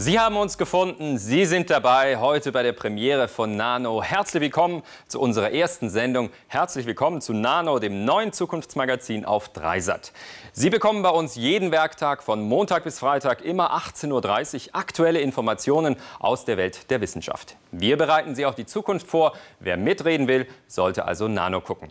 Sie haben uns gefunden, Sie sind dabei heute bei der Premiere von Nano. Herzlich willkommen zu unserer ersten Sendung. Herzlich willkommen zu Nano, dem neuen Zukunftsmagazin auf Dreisat. Sie bekommen bei uns jeden Werktag von Montag bis Freitag immer 18.30 Uhr aktuelle Informationen aus der Welt der Wissenschaft. Wir bereiten Sie auf die Zukunft vor. Wer mitreden will, sollte also Nano gucken.